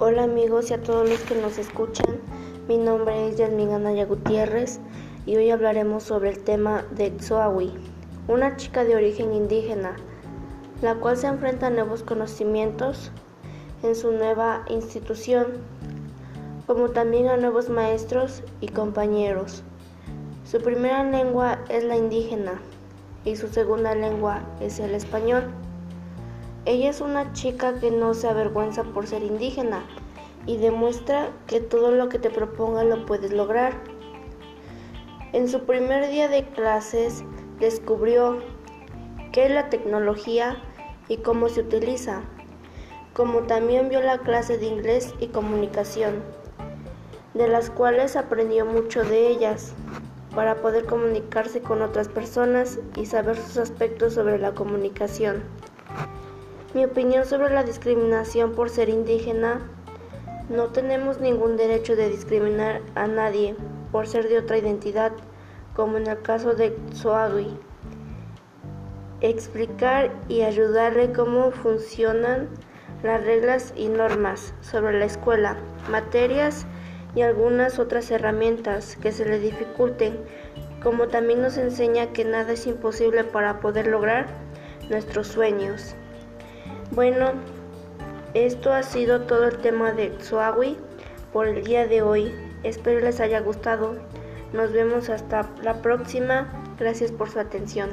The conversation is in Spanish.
Hola amigos y a todos los que nos escuchan. Mi nombre es Yasmin Anaya Gutiérrez y hoy hablaremos sobre el tema de Xoahui, una chica de origen indígena, la cual se enfrenta a nuevos conocimientos en su nueva institución, como también a nuevos maestros y compañeros. Su primera lengua es la indígena y su segunda lengua es el español. Ella es una chica que no se avergüenza por ser indígena y demuestra que todo lo que te proponga lo puedes lograr. En su primer día de clases descubrió qué es la tecnología y cómo se utiliza, como también vio la clase de inglés y comunicación, de las cuales aprendió mucho de ellas para poder comunicarse con otras personas y saber sus aspectos sobre la comunicación. Mi opinión sobre la discriminación por ser indígena, no tenemos ningún derecho de discriminar a nadie por ser de otra identidad, como en el caso de Xoagui. Explicar y ayudarle cómo funcionan las reglas y normas sobre la escuela, materias y algunas otras herramientas que se le dificulten, como también nos enseña que nada es imposible para poder lograr nuestros sueños. Bueno, esto ha sido todo el tema de Xoahui por el día de hoy. Espero les haya gustado. Nos vemos hasta la próxima. Gracias por su atención.